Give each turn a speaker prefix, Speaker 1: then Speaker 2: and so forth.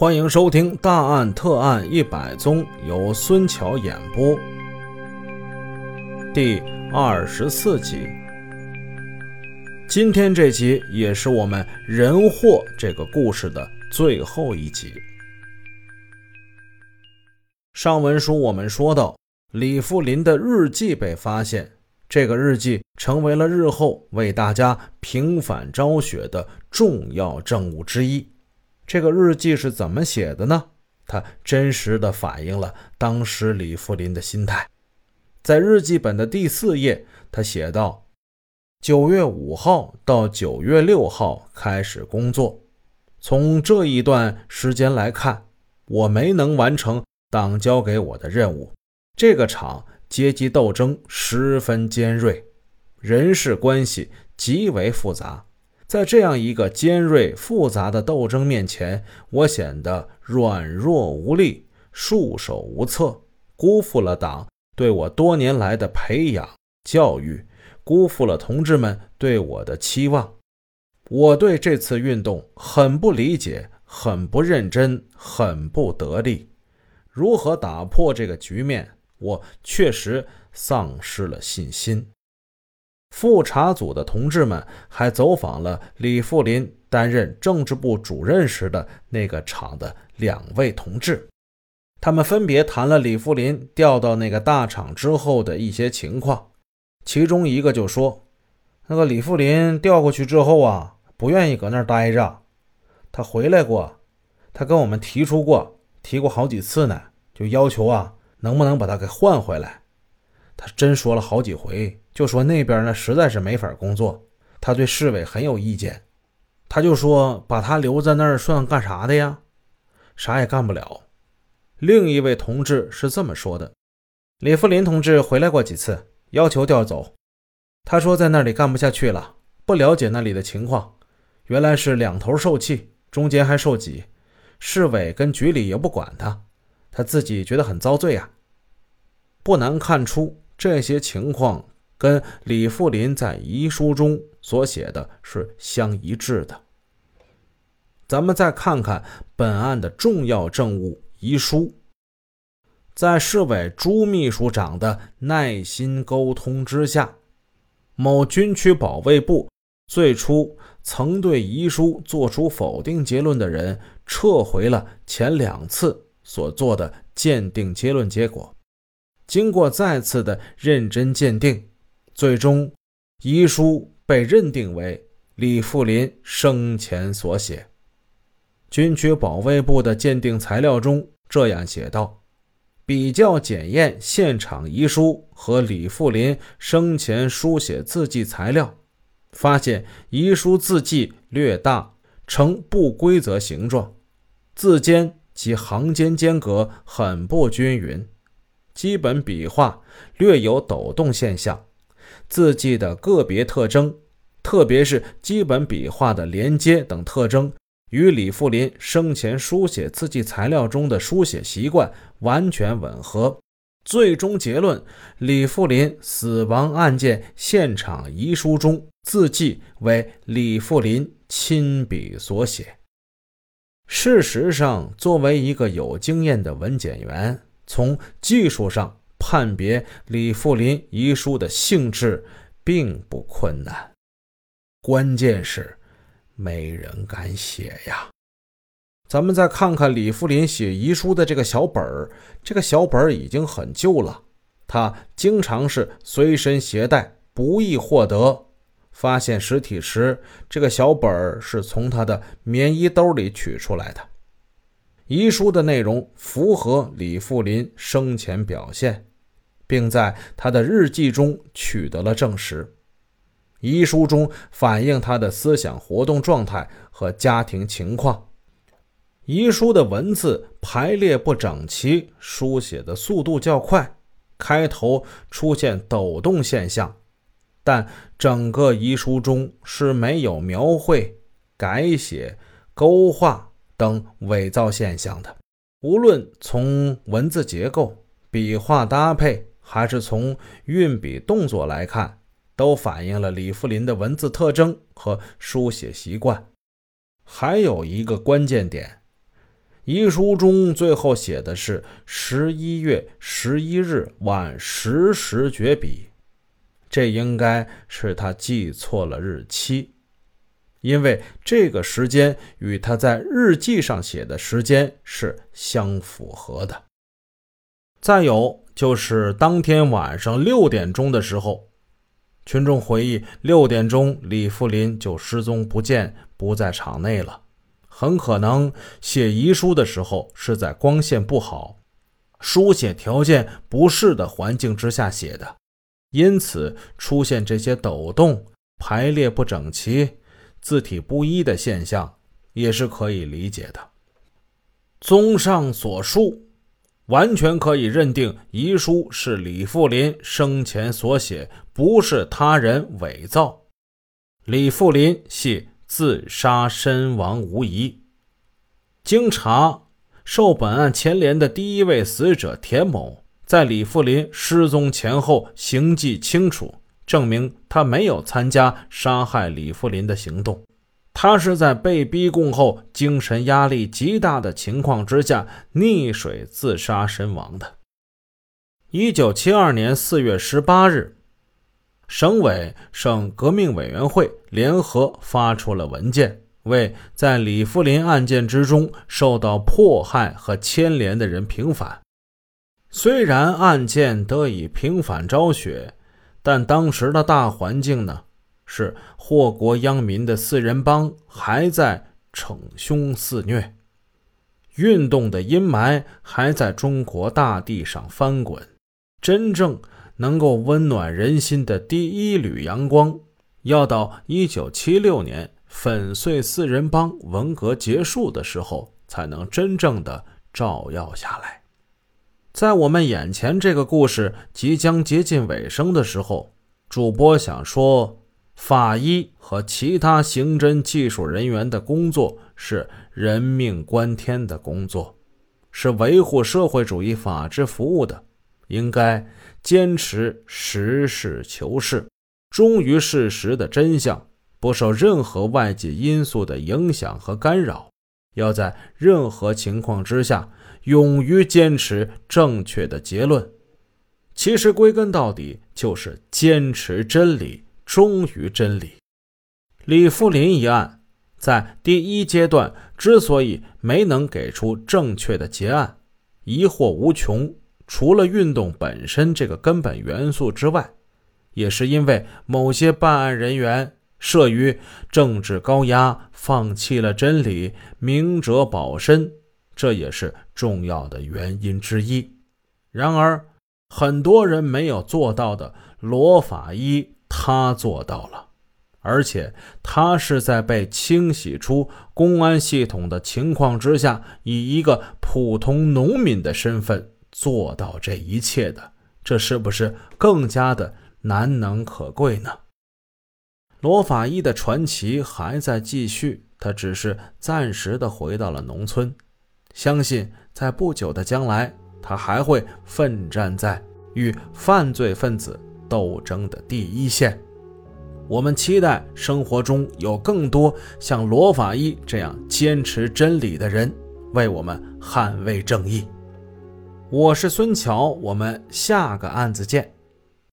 Speaker 1: 欢迎收听《大案特案一百宗》，由孙桥演播。第二十四集。今天这集也是我们人祸这个故事的最后一集。上文书我们说到，李富林的日记被发现，这个日记成为了日后为大家平反昭雪的重要证物之一。这个日记是怎么写的呢？它真实的反映了当时李富林的心态。在日记本的第四页，他写道：“九月五号到九月六号开始工作。从这一段时间来看，我没能完成党交给我的任务。这个厂阶级斗争十分尖锐，人事关系极为复杂。”在这样一个尖锐复杂的斗争面前，我显得软弱无力、束手无策，辜负了党对我多年来的培养教育，辜负了同志们对我的期望。我对这次运动很不理解，很不认真，很不得力。如何打破这个局面，我确实丧失了信心。复查组的同志们还走访了李富林担任政治部主任时的那个厂的两位同志，他们分别谈了李富林调到那个大厂之后的一些情况。其中一个就说：“那个李富林调过去之后啊，不愿意搁那儿待着。他回来过，他跟我们提出过，提过好几次呢，就要求啊，能不能把他给换回来。他真说了好几回。”就说那边呢实在是没法工作，他对市委很有意见，他就说把他留在那儿算干啥的呀？啥也干不了。另一位同志是这么说的：李富林同志回来过几次，要求调走。他说在那里干不下去了，不了解那里的情况，原来是两头受气，中间还受挤，市委跟局里也不管他，他自己觉得很遭罪啊。不难看出这些情况。跟李富林在遗书中所写的是相一致的。咱们再看看本案的重要证物遗书，在市委朱秘书长的耐心沟通之下，某军区保卫部最初曾对遗书作出否定结论的人撤回了前两次所做的鉴定结论结果，经过再次的认真鉴定。最终，遗书被认定为李富林生前所写。军区保卫部的鉴定材料中这样写道：比较检验现场遗书和李富林生前书写字迹材料，发现遗书字迹略大，呈不规则形状，字间及行间间隔很不均匀，基本笔画略有抖动现象。字迹的个别特征，特别是基本笔画的连接等特征，与李富林生前书写字迹材料中的书写习惯完全吻合。最终结论：李富林死亡案件现场遗书中字迹为李富林亲笔所写。事实上，作为一个有经验的文检员，从技术上。判别李富林遗书的性质并不困难，关键是没人敢写呀。咱们再看看李富林写遗书的这个小本儿，这个小本儿已经很旧了，他经常是随身携带，不易获得。发现尸体时，这个小本儿是从他的棉衣兜里取出来的。遗书的内容符合李富林生前表现。并在他的日记中取得了证实。遗书中反映他的思想活动状态和家庭情况。遗书的文字排列不整齐，书写的速度较快，开头出现抖动现象，但整个遗书中是没有描绘、改写、勾画等伪造现象的。无论从文字结构、笔画搭配。还是从运笔动作来看，都反映了李富林的文字特征和书写习惯。还有一个关键点，遗书中最后写的是十一月十一日晚十时绝笔，这应该是他记错了日期，因为这个时间与他在日记上写的时间是相符合的。再有就是当天晚上六点钟的时候，群众回忆六点钟李富林就失踪不见，不在场内了。很可能写遗书的时候是在光线不好、书写条件不适的环境之下写的，因此出现这些抖动、排列不整齐、字体不一的现象也是可以理解的。综上所述，完全可以认定遗书是李富林生前所写，不是他人伪造。李富林系。自杀身亡无疑。经查，受本案牵连的第一位死者田某，在李富林失踪前后行迹清楚，证明他没有参加杀害李富林的行动。他是在被逼供后，精神压力极大的情况之下溺水自杀身亡的。一九七二年四月十八日。省委、省革命委员会联合发出了文件，为在李富林案件之中受到迫害和牵连的人平反。虽然案件得以平反昭雪，但当时的大环境呢，是祸国殃民的四人帮还在逞凶肆虐，运动的阴霾还在中国大地上翻滚，真正。能够温暖人心的第一缕阳光，要到一九七六年粉碎四人帮文革结束的时候，才能真正的照耀下来。在我们眼前这个故事即将接近尾声的时候，主播想说，法医和其他刑侦技术人员的工作是人命关天的工作，是维护社会主义法治服务的，应该。坚持实事求是，忠于事实的真相，不受任何外界因素的影响和干扰。要在任何情况之下，勇于坚持正确的结论。其实归根到底，就是坚持真理，忠于真理。李富林一案在第一阶段之所以没能给出正确的结案，疑惑无穷。除了运动本身这个根本元素之外，也是因为某些办案人员慑于政治高压，放弃了真理，明哲保身，这也是重要的原因之一。然而，很多人没有做到的，罗法医他做到了，而且他是在被清洗出公安系统的情况之下，以一个普通农民的身份。做到这一切的，这是不是更加的难能可贵呢？罗法医的传奇还在继续，他只是暂时的回到了农村，相信在不久的将来，他还会奋战在与犯罪分子斗争的第一线。我们期待生活中有更多像罗法医这样坚持真理的人，为我们捍卫正义。我是孙桥，我们下个案子见。